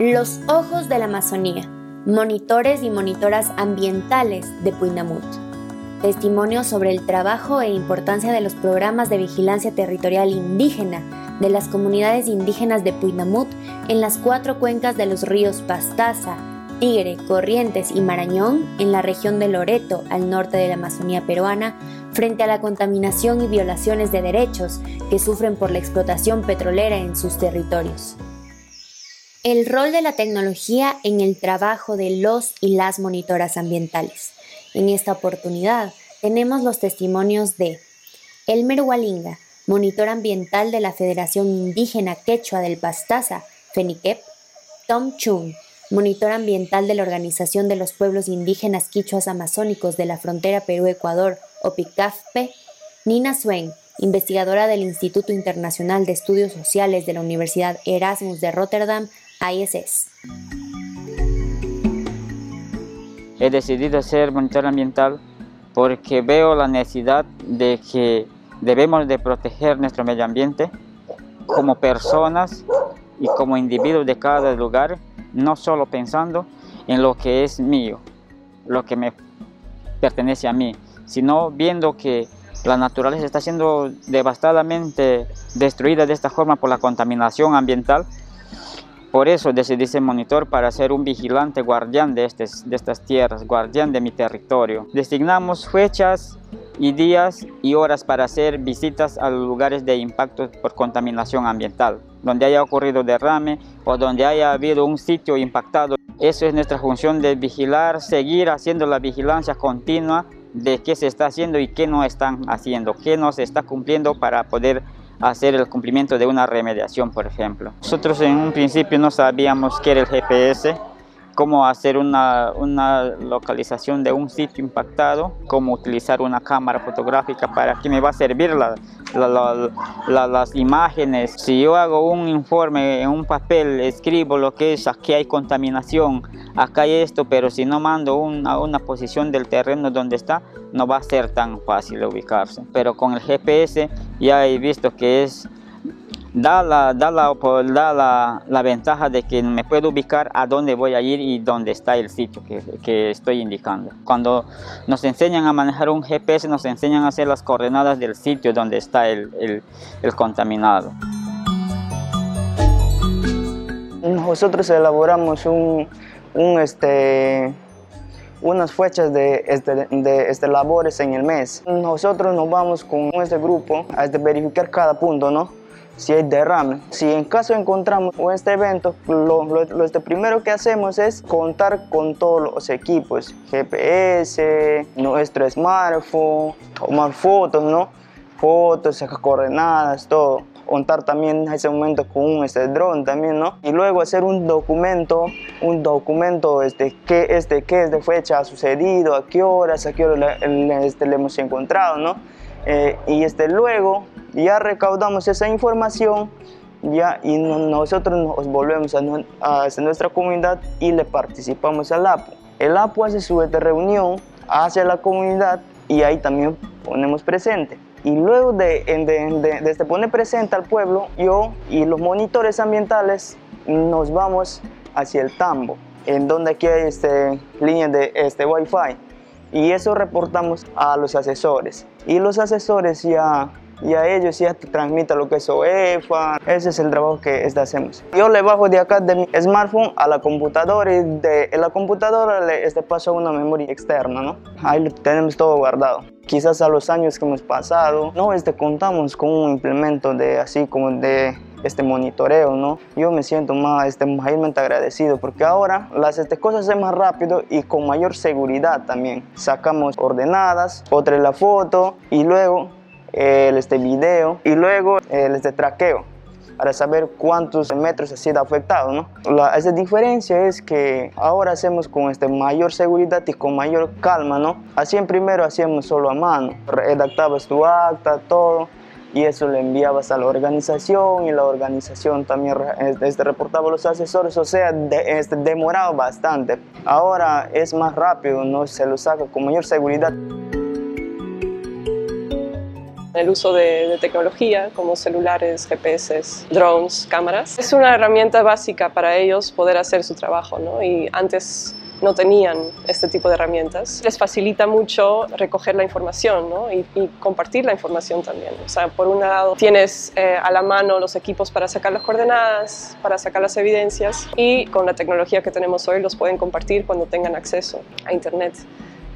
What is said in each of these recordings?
Los ojos de la Amazonía, monitores y monitoras ambientales de Puinamut. Testimonios sobre el trabajo e importancia de los programas de vigilancia territorial indígena de las comunidades indígenas de Puinamut en las cuatro cuencas de los ríos Pastaza, Tigre, Corrientes y Marañón en la región de Loreto, al norte de la Amazonía peruana, frente a la contaminación y violaciones de derechos que sufren por la explotación petrolera en sus territorios. El rol de la tecnología en el trabajo de los y las monitoras ambientales. En esta oportunidad tenemos los testimonios de Elmer Walinga, monitor ambiental de la Federación Indígena Quechua del Pastaza, FENIQUEP, Tom Chung, monitor ambiental de la Organización de los Pueblos Indígenas Quichuas Amazónicos de la Frontera Perú-Ecuador, OPICAFPE, Nina Swen, investigadora del Instituto Internacional de Estudios Sociales de la Universidad Erasmus de Rotterdam, ISS. He decidido ser monitor ambiental porque veo la necesidad de que debemos de proteger nuestro medio ambiente como personas y como individuos de cada lugar, no solo pensando en lo que es mío, lo que me pertenece a mí, sino viendo que la naturaleza está siendo devastadamente destruida de esta forma por la contaminación ambiental por eso decidí ser monitor para ser un vigilante guardián de, de estas tierras, guardián de mi territorio. Designamos fechas y días y horas para hacer visitas a los lugares de impacto por contaminación ambiental, donde haya ocurrido derrame o donde haya habido un sitio impactado. Eso es nuestra función de vigilar, seguir haciendo la vigilancia continua de qué se está haciendo y qué no están haciendo, qué no se está cumpliendo para poder hacer el cumplimiento de una remediación, por ejemplo. Nosotros en un principio no sabíamos qué era el GPS, cómo hacer una, una, localización de un sitio impactado, cómo utilizar una cámara fotográfica, para qué me va a servir la, las imágenes. Si yo hago un informe en un papel, escribo lo que es, aquí hay contaminación, acá hay esto, pero si no mando una, una posición del terreno donde está, no va a ser tan fácil ubicarse. Pero con el GPS ya he visto que es da, la, da, la, da la, ventaja de que me puedo ubicar a dónde voy a ir y dónde está el sitio que, que, estoy indicando. Cuando nos enseñan a manejar un GPS, nos enseñan a hacer las coordenadas del sitio donde está el, el, el contaminado. Nosotros elaboramos un, un este, unas fechas de, este, de este, labores en el mes. Nosotros nos vamos con este grupo a este, verificar cada punto, ¿no? Si hay derrame. Si en caso encontramos este evento, lo, lo, este primero que hacemos es contar con todos los equipos, GPS, nuestro smartphone, tomar fotos, ¿no? Fotos, coordenadas, todo contar también en ese momento con un este, dron también, ¿no? Y luego hacer un documento, un documento este, qué, este, qué es de fecha ha sucedido, a qué horas, a qué horas le, este, le hemos encontrado, ¿no? Eh, y este, luego ya recaudamos esa información ya, y nosotros nos volvemos a, nuestra comunidad y le participamos al APO. El APO hace su reunión hacia la comunidad y ahí también ponemos presente. Y luego de, de, de, este poner presente al pueblo, yo y los monitores ambientales nos vamos hacia el tambo, en donde aquí hay este, líneas de este Wi-Fi. Y eso reportamos a los asesores. Y los asesores ya y a ellos ya te transmite lo que es OEFA. Ese es el trabajo que hacemos. Yo le bajo de acá de mi smartphone a la computadora y de la computadora le este, paso a una memoria externa, ¿no? Ahí tenemos todo guardado. Quizás a los años que hemos pasado, no este, contamos con un implemento de así como de este monitoreo, ¿no? Yo me siento más, este, mayormente agradecido porque ahora las este, cosas se más rápido y con mayor seguridad también. Sacamos ordenadas, otra la foto y luego el este video y luego el este traqueo para saber cuántos metros ha sido afectado. ¿no? La esa diferencia es que ahora hacemos con este mayor seguridad y con mayor calma. ¿no? Así en primero hacíamos solo a mano, redactabas tu acta, todo, y eso le enviabas a la organización y la organización también este, reportaba a los asesores, o sea, este, demoraba bastante. Ahora es más rápido, ¿no? se lo saca con mayor seguridad. El uso de, tecnología como celulares, GPS, drones, cámaras. Es una herramienta básica para ellos poder hacer su trabajo, ¿no? Y antes no tenían este tipo de herramientas. Les facilita mucho recoger la información ¿no? y, compartir la información también. O sea, por un lado tienes eh, a la mano los equipos para sacar las coordenadas, para sacar las evidencias y con la tecnología que tenemos hoy los pueden compartir cuando tengan acceso a Internet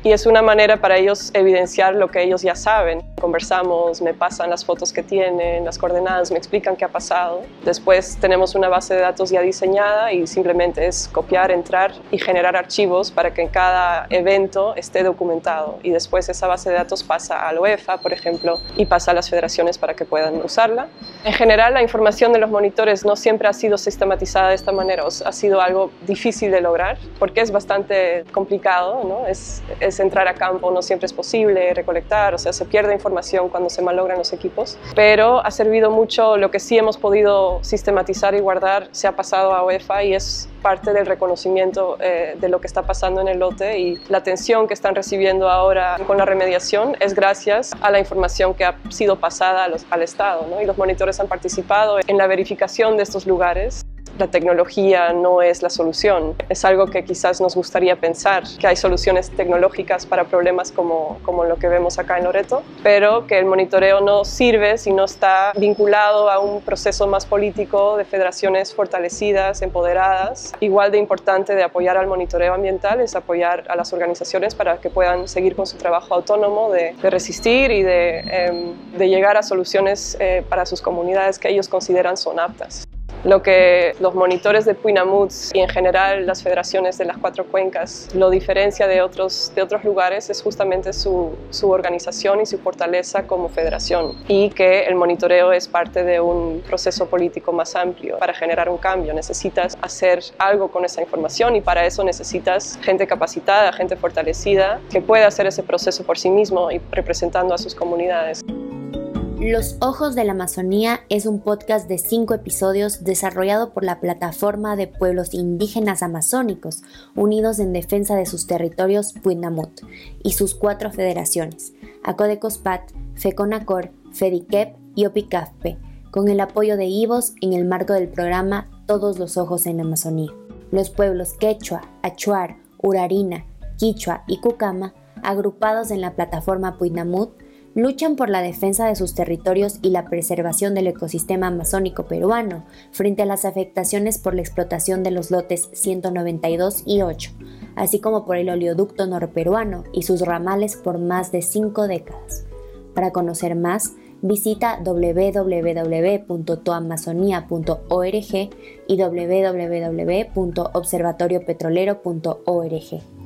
y es una manera para ellos evidenciar lo que ellos ya saben. Conversamos, me pasan las fotos que tienen, las coordenadas, me explican qué ha pasado. Después tenemos una base de datos ya diseñada y simplemente es copiar, entrar y generar archivos para que en cada evento esté documentado. Y después esa base de datos pasa a la UEFA, por ejemplo, y pasa a las federaciones para que puedan usarla. En general, la información de los monitores no siempre ha sido sistematizada de esta manera, ha sido algo difícil de lograr porque es bastante complicado, ¿no? es entrar a campo no siempre es posible, recolectar, o sea, se pierde información cuando se malogran los equipos, pero ha servido mucho lo que sí hemos podido sistematizar y guardar, se ha pasado a UEFA y es parte del reconocimiento eh, de lo que está pasando en el lote y la atención que están recibiendo ahora con la remediación es gracias a la información que ha sido pasada al Estado ¿no? y los monitores han participado en la verificación de estos lugares la tecnología no es la solución. Es algo que quizás nos gustaría pensar, que hay soluciones tecnológicas para problemas como, como lo que vemos acá en Loreto, pero que el monitoreo no sirve si no está vinculado a un proceso más político de federaciones fortalecidas, empoderadas. Igual de importante de apoyar al monitoreo ambiental es apoyar a las organizaciones para que puedan seguir con su trabajo autónomo de, resistir y de, em, de, llegar a soluciones eh, para sus comunidades que ellos consideran son aptas. Lo que los monitores de Puinamut y en general las federaciones de las cuatro cuencas lo diferencia de otros, de otros lugares es justamente su, su organización y su fortaleza como federación y que el monitoreo es parte de un proceso político más amplio. Para generar un cambio necesitas hacer algo con esa información y para eso necesitas gente capacitada, gente fortalecida que pueda hacer ese proceso por sí mismo y representando a sus comunidades. Los Ojos de la Amazonía es un podcast de cinco episodios desarrollado por la Plataforma de Pueblos Indígenas Amazónicos Unidos en Defensa de sus Territorios Puinamut y sus cuatro federaciones, Acodecospat, FECONACOR, FEDICEP y OPICAFPE, con el apoyo de IVOS en el marco del programa Todos los Ojos en Amazonía. Los pueblos Quechua, Achuar, Urarina, Quichua y Cucama, agrupados en la plataforma Puinamut, luchan por la defensa de sus territorios y la preservación del ecosistema amazónico peruano frente a las afectaciones por la explotación de los lotes 192 y 8, así como por el oleoducto norperuano y sus ramales por más de cinco décadas. Para conocer más, visita www.toamazonia.org y www.observatoriopetrolero.org.